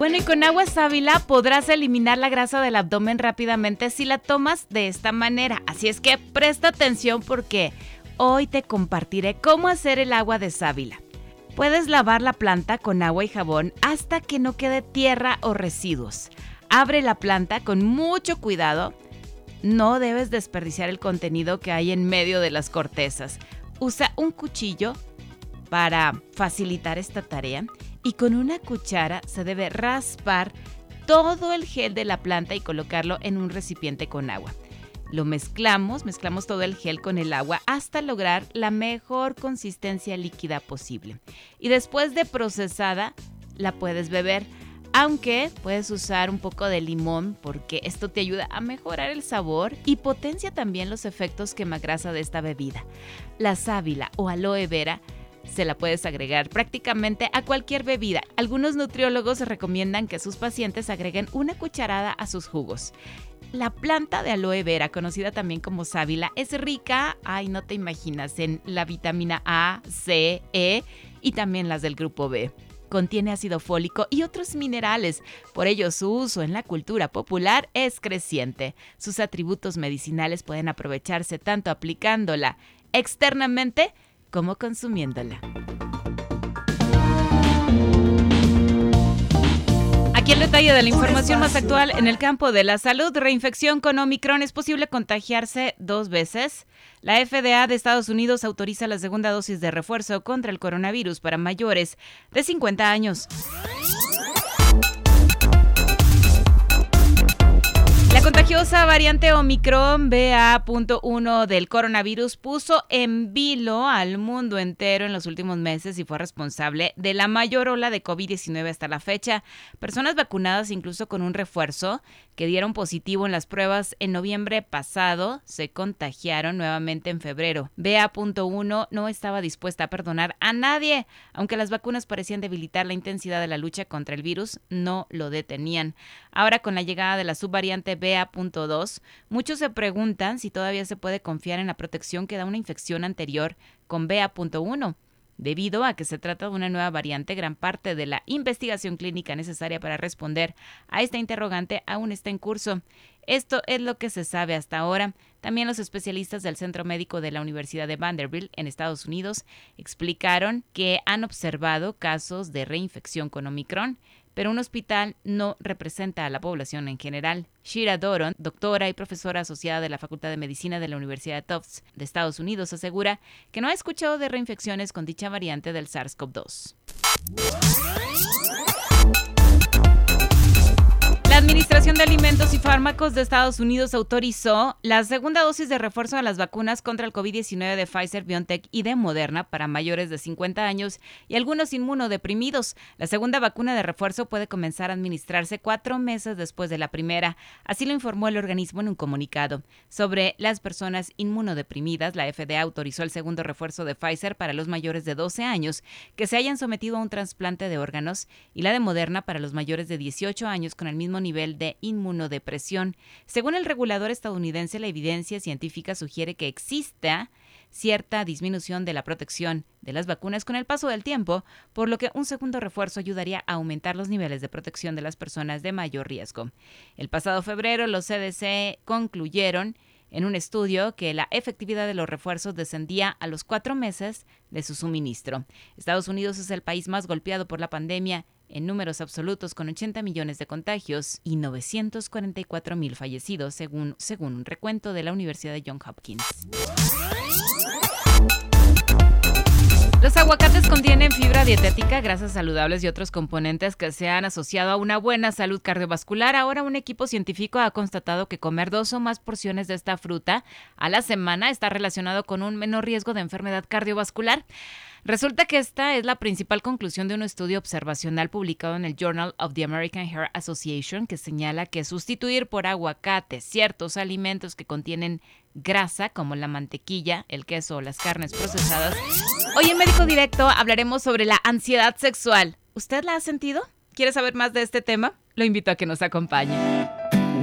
Bueno, y con agua sábila podrás eliminar la grasa del abdomen rápidamente si la tomas de esta manera. Así es que presta atención porque hoy te compartiré cómo hacer el agua de sábila. Puedes lavar la planta con agua y jabón hasta que no quede tierra o residuos. Abre la planta con mucho cuidado. No debes desperdiciar el contenido que hay en medio de las cortezas. Usa un cuchillo para facilitar esta tarea y con una cuchara se debe raspar todo el gel de la planta y colocarlo en un recipiente con agua. Lo mezclamos, mezclamos todo el gel con el agua hasta lograr la mejor consistencia líquida posible. Y después de procesada, la puedes beber. Aunque puedes usar un poco de limón porque esto te ayuda a mejorar el sabor y potencia también los efectos quemagrasa de esta bebida. La sábila o aloe vera se la puedes agregar prácticamente a cualquier bebida. Algunos nutriólogos recomiendan que sus pacientes agreguen una cucharada a sus jugos. La planta de aloe vera, conocida también como sábila, es rica, ay, no te imaginas, en la vitamina A, C, E y también las del grupo B. Contiene ácido fólico y otros minerales, por ello su uso en la cultura popular es creciente. Sus atributos medicinales pueden aprovecharse tanto aplicándola externamente como consumiéndola. Aquí el detalle de la información más actual en el campo de la salud. Reinfección con Omicron. ¿Es posible contagiarse dos veces? La FDA de Estados Unidos autoriza la segunda dosis de refuerzo contra el coronavirus para mayores de 50 años. La contagiosa variante Omicron BA.1 del coronavirus puso en vilo al mundo entero en los últimos meses y fue responsable de la mayor ola de COVID-19 hasta la fecha. Personas vacunadas incluso con un refuerzo que dieron positivo en las pruebas en noviembre pasado se contagiaron nuevamente en febrero. BA.1 no estaba dispuesta a perdonar a nadie, aunque las vacunas parecían debilitar la intensidad de la lucha contra el virus, no lo detenían. Ahora con la llegada de la subvariante BA BA.2, muchos se preguntan si todavía se puede confiar en la protección que da una infección anterior con BA.1. Debido a que se trata de una nueva variante, gran parte de la investigación clínica necesaria para responder a esta interrogante aún está en curso. Esto es lo que se sabe hasta ahora. También los especialistas del Centro Médico de la Universidad de Vanderbilt en Estados Unidos explicaron que han observado casos de reinfección con Omicron pero un hospital no representa a la población en general. Shira Doron, doctora y profesora asociada de la Facultad de Medicina de la Universidad de Tufts de Estados Unidos, asegura que no ha escuchado de reinfecciones con dicha variante del SARS-CoV-2. Administración de Alimentos y Fármacos de Estados Unidos autorizó la segunda dosis de refuerzo de las vacunas contra el COVID-19 de Pfizer, BioNTech y de Moderna para mayores de 50 años y algunos inmunodeprimidos. La segunda vacuna de refuerzo puede comenzar a administrarse cuatro meses después de la primera. Así lo informó el organismo en un comunicado. Sobre las personas inmunodeprimidas, la FDA autorizó el segundo refuerzo de Pfizer para los mayores de 12 años que se hayan sometido a un trasplante de órganos y la de Moderna para los mayores de 18 años con el mismo nivel nivel de inmunodepresión. Según el regulador estadounidense, la evidencia científica sugiere que exista cierta disminución de la protección de las vacunas con el paso del tiempo, por lo que un segundo refuerzo ayudaría a aumentar los niveles de protección de las personas de mayor riesgo. El pasado febrero, los CDC concluyeron en un estudio que la efectividad de los refuerzos descendía a los cuatro meses de su suministro. Estados Unidos es el país más golpeado por la pandemia en números absolutos con 80 millones de contagios y 944 mil fallecidos, según, según un recuento de la Universidad de Johns Hopkins. Los aguacates contienen fibra dietética, grasas saludables y otros componentes que se han asociado a una buena salud cardiovascular. Ahora un equipo científico ha constatado que comer dos o más porciones de esta fruta a la semana está relacionado con un menor riesgo de enfermedad cardiovascular. Resulta que esta es la principal conclusión de un estudio observacional publicado en el Journal of the American Heart Association que señala que sustituir por aguacate ciertos alimentos que contienen grasa como la mantequilla, el queso o las carnes procesadas. Hoy en Médico Directo hablaremos sobre la ansiedad sexual. ¿Usted la ha sentido? ¿Quiere saber más de este tema? Lo invito a que nos acompañe.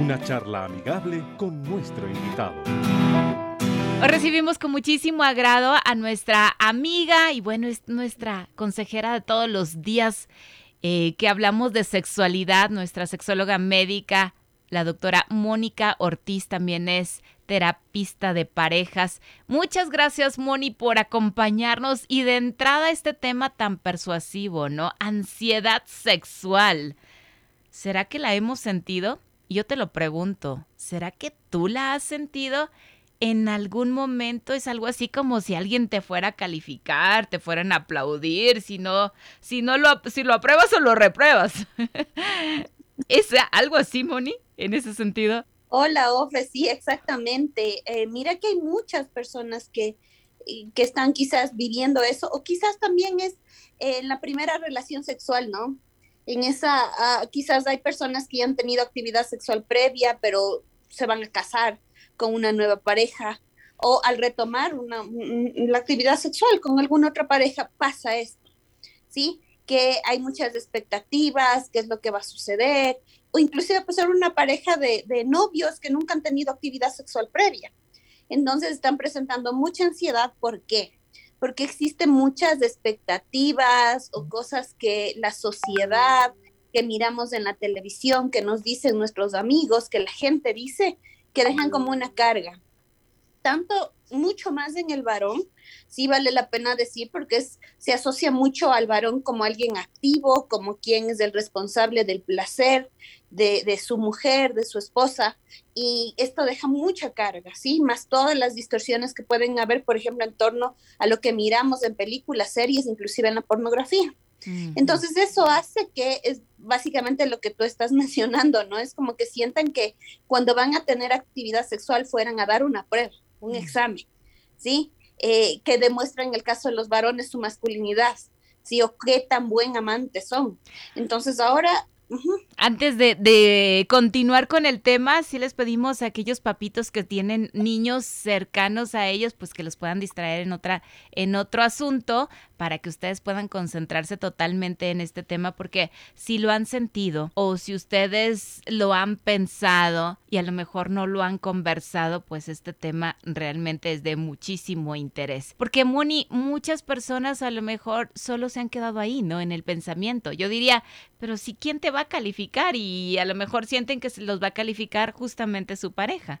Una charla amigable con nuestro invitado. Hoy recibimos con muchísimo agrado a nuestra amiga y bueno, es nuestra consejera de todos los días eh, que hablamos de sexualidad, nuestra sexóloga médica, la doctora Mónica Ortiz también es terapista de parejas. Muchas gracias, Moni, por acompañarnos y de entrada este tema tan persuasivo, ¿no? Ansiedad sexual. ¿Será que la hemos sentido? Yo te lo pregunto, ¿será que tú la has sentido? En algún momento es algo así como si alguien te fuera a calificar, te fueran a aplaudir, si no, si no lo, si lo apruebas o lo repruebas. ¿Es algo así, Moni, en ese sentido? Hola, Ofe, sí, exactamente. Eh, mira que hay muchas personas que, que están quizás viviendo eso, o quizás también es en la primera relación sexual, ¿no? En esa, ah, quizás hay personas que ya han tenido actividad sexual previa, pero se van a casar con una nueva pareja o al retomar una, la actividad sexual con alguna otra pareja pasa esto, ¿sí? Que hay muchas expectativas, qué es lo que va a suceder, o inclusive puede ser una pareja de, de novios que nunca han tenido actividad sexual previa. Entonces están presentando mucha ansiedad, ¿por qué? Porque existen muchas expectativas o cosas que la sociedad, que miramos en la televisión, que nos dicen nuestros amigos, que la gente dice, que dejan como una carga. Tanto, mucho más en el varón, sí vale la pena decir, porque es, se asocia mucho al varón como alguien activo, como quien es el responsable del placer de, de, su mujer, de su esposa, y esto deja mucha carga, ¿sí? Más todas las distorsiones que pueden haber, por ejemplo, en torno a lo que miramos en películas, series, inclusive en la pornografía. Entonces eso hace que es básicamente lo que tú estás mencionando, ¿no? Es como que sientan que cuando van a tener actividad sexual fueran a dar una prueba, un examen, ¿sí? Eh, que demuestra en el caso de los varones su masculinidad, ¿sí? O qué tan buen amante son. Entonces ahora antes de, continuar con el tema, sí les pedimos a aquellos papitos que tienen niños cercanos a ellos, pues que los puedan distraer en otra, en otro asunto, para que ustedes puedan concentrarse totalmente en este tema, porque si lo han sentido o si ustedes lo han pensado y a lo mejor no lo han conversado, pues este tema realmente es de muchísimo interés. Porque Moni, muchas personas a lo mejor solo se han quedado ahí, ¿no? En el pensamiento. Yo diría, pero si quién te va a calificar y a lo mejor sienten que se los va a calificar justamente su pareja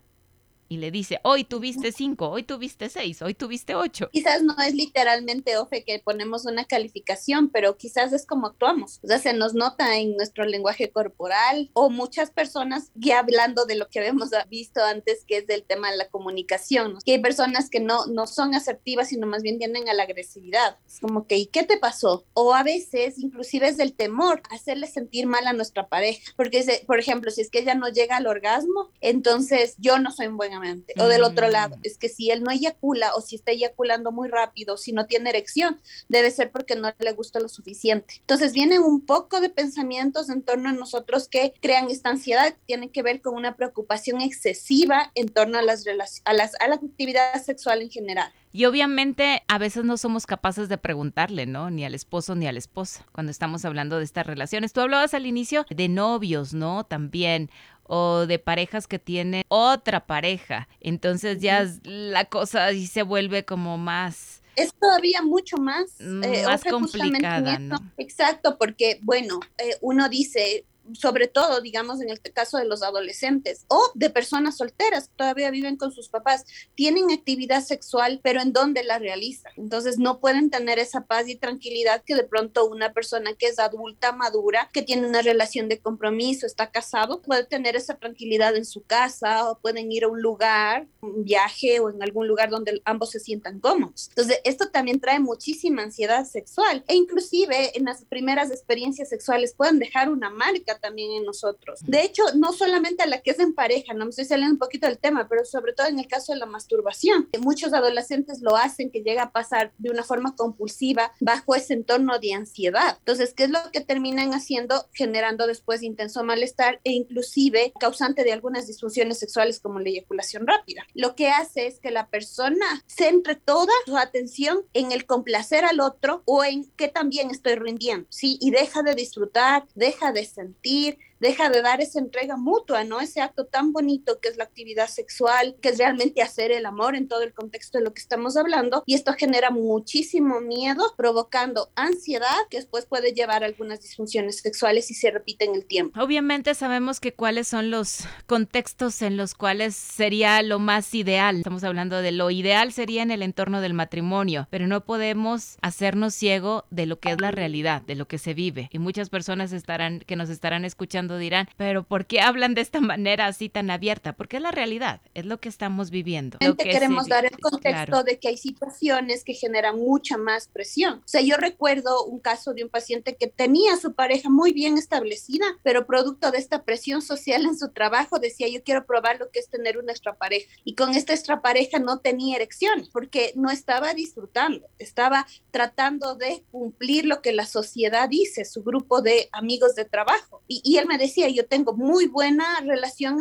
y le dice, hoy tuviste cinco, hoy tuviste seis, hoy tuviste ocho. Quizás no es literalmente, Ofe, que ponemos una calificación, pero quizás es como actuamos. O sea, se nos nota en nuestro lenguaje corporal o muchas personas, ya hablando de lo que habíamos visto antes, que es del tema de la comunicación, que hay personas que no, no son asertivas, sino más bien tienden a la agresividad. Es como que, ¿y qué te pasó? O a veces, inclusive es del temor, hacerle sentir mal a nuestra pareja. Porque, por ejemplo, si es que ella no llega al orgasmo, entonces yo no soy un buen o del otro lado, mm. es que si él no eyacula o si está eyaculando muy rápido, si no tiene erección, debe ser porque no le gusta lo suficiente. Entonces vienen un poco de pensamientos en torno a nosotros que crean esta ansiedad, tienen que ver con una preocupación excesiva en torno a las, a las a la actividad sexual en general. Y obviamente a veces no somos capaces de preguntarle, ¿no? Ni al esposo ni a la esposa cuando estamos hablando de estas relaciones. Tú hablabas al inicio de novios, ¿no? También o de parejas que tienen otra pareja. Entonces ya la cosa ahí se vuelve como más es todavía mucho más, eh, más complicada. ¿no? Exacto, porque bueno, eh, uno dice, sobre todo, digamos, en el caso de los adolescentes o de personas solteras que todavía viven con sus papás, tienen actividad sexual, pero en dónde la realizan. Entonces no pueden tener esa paz y tranquilidad que de pronto una persona que es adulta, madura, que tiene una relación de compromiso, está casado, puede tener esa tranquilidad en su casa o pueden ir a un lugar, un viaje o en algún lugar donde ambos se sientan cómodos. Entonces esto también trae muchísima ansiedad sexual e inclusive en las primeras experiencias sexuales pueden dejar una marca también en nosotros. De hecho, no solamente a la que es en pareja, no me estoy saliendo un poquito del tema, pero sobre todo en el caso de la masturbación. Muchos adolescentes lo hacen, que llega a pasar de una forma compulsiva bajo ese entorno de ansiedad. Entonces, ¿qué es lo que terminan haciendo? Generando después intenso malestar e inclusive causante de algunas disfunciones sexuales como la eyaculación rápida. Lo que hace es que la persona centre toda su atención en el complacer al otro o en que también estoy rindiendo, ¿sí? Y deja de disfrutar, deja de sentir, compartir deja de dar esa entrega mutua, ¿no? Ese acto tan bonito que es la actividad sexual, que es realmente hacer el amor en todo el contexto de lo que estamos hablando. Y esto genera muchísimo miedo, provocando ansiedad, que después puede llevar a algunas disfunciones sexuales y se repite en el tiempo. Obviamente sabemos que cuáles son los contextos en los cuales sería lo más ideal. Estamos hablando de lo ideal sería en el entorno del matrimonio, pero no podemos hacernos ciego de lo que es la realidad, de lo que se vive. Y muchas personas estarán que nos estarán escuchando dirán, pero ¿por qué hablan de esta manera así tan abierta? Porque es la realidad, es lo que estamos viviendo. Lo que queremos dar el contexto de que hay situaciones que generan mucha más presión. O sea, yo recuerdo un caso de un paciente que tenía a su pareja muy bien establecida, pero producto de esta presión social en su trabajo decía, yo quiero probar lo que es tener una extra pareja. Y con esta extra pareja no tenía erección porque no estaba disfrutando, estaba tratando de cumplir lo que la sociedad dice, su grupo de amigos de trabajo. Y, y él me decía, yo tengo muy buena relación,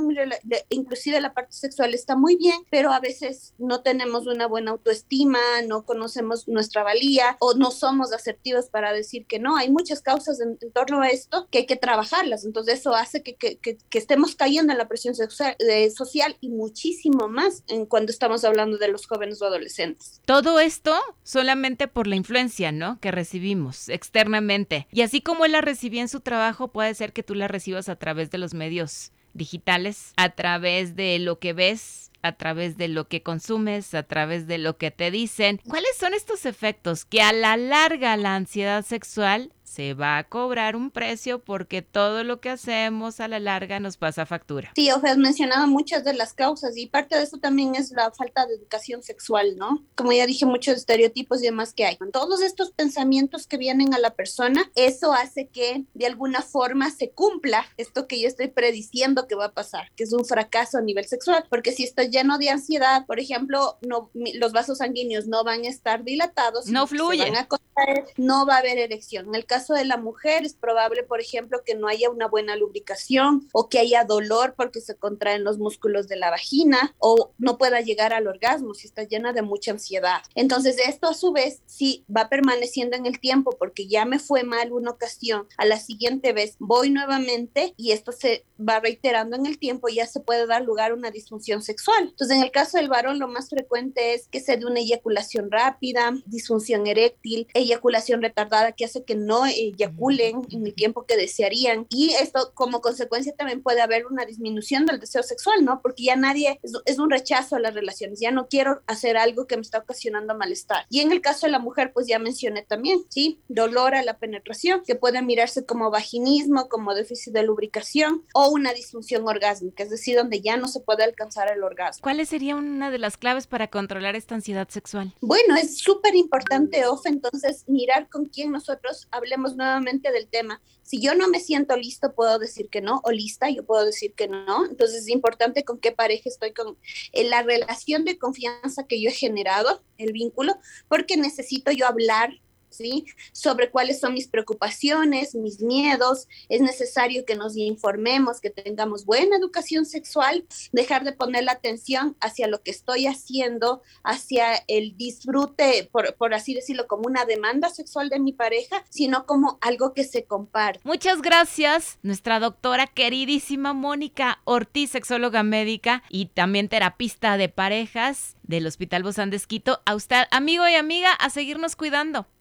inclusive la parte sexual está muy bien, pero a veces no tenemos una buena autoestima, no conocemos nuestra valía o no somos asertivos para decir que no. Hay muchas causas en, torno a esto que hay que trabajarlas. Entonces eso hace que, que, estemos cayendo en la presión sexual, social y muchísimo más cuando estamos hablando de los jóvenes o adolescentes. Todo esto solamente por la influencia, ¿no? Que recibimos externamente. Y así como él la recibía en su trabajo, puede ser que tú la recibas a través de los medios digitales, a través de lo que ves, a través de lo que consumes, a través de lo que te dicen. ¿Cuáles son estos efectos que a la larga la ansiedad sexual se va a cobrar un precio porque todo lo que hacemos a la larga nos pasa factura. Sí, o sea, has mencionado muchas de las causas y parte de eso también es la falta de educación sexual, ¿no? Como ya dije, muchos estereotipos y demás que hay. Todos estos pensamientos que vienen a la persona, eso hace que de alguna forma se cumpla esto que yo estoy prediciendo que va a pasar, que es un fracaso a nivel sexual, porque si estoy lleno de ansiedad, por ejemplo, no, los vasos sanguíneos no van a estar dilatados, no fluye, no va a haber erección. En el caso de la mujer es probable, por ejemplo, que no haya una buena lubricación o que haya dolor porque se contraen los músculos de la vagina o no pueda llegar al orgasmo si está llena de mucha ansiedad. Entonces, esto a su vez sí va permaneciendo en el tiempo porque ya me fue mal una ocasión, a la siguiente vez voy nuevamente y esto se va reiterando en el tiempo y ya se puede dar lugar a una disfunción sexual. Entonces, en el caso del varón, lo más frecuente es que se dé una eyaculación rápida, disfunción eréctil, eyaculación retardada que hace que no eyaculen en el tiempo que desearían. Y esto como consecuencia también puede haber una disminución del deseo sexual, ¿no? Porque ya nadie, es, un rechazo a las relaciones, ya no quiero hacer algo que me está ocasionando malestar. Y en el caso de la mujer, pues ya mencioné también, ¿sí? Dolor a la penetración, que puede mirarse como vaginismo, como déficit de lubricación o una disfunción orgásmica, es decir, donde ya no se puede alcanzar el orgasmo. ¿Cuáles serían una de las claves para controlar esta ansiedad sexual? Bueno, es súper importante, Off, entonces mirar con quién nosotros hablemos nuevamente del tema. Si yo no me siento listo, puedo decir que no, o lista, yo puedo decir que no. Entonces es importante con qué pareja estoy, con la relación de confianza que yo he generado, el vínculo, porque necesito yo hablar ¿sí? Sobre cuáles son mis preocupaciones, mis miedos. Es necesario que nos informemos, que tengamos buena educación sexual, dejar de poner la atención hacia lo que estoy haciendo, hacia el disfrute, por, por así decirlo, como una demanda sexual de mi pareja, sino como algo que se comparte. Muchas gracias, nuestra doctora queridísima Mónica Ortiz, sexóloga médica y también terapista de parejas del Hospital Bozán de. A usted, amigo y amiga, a seguirnos cuidando.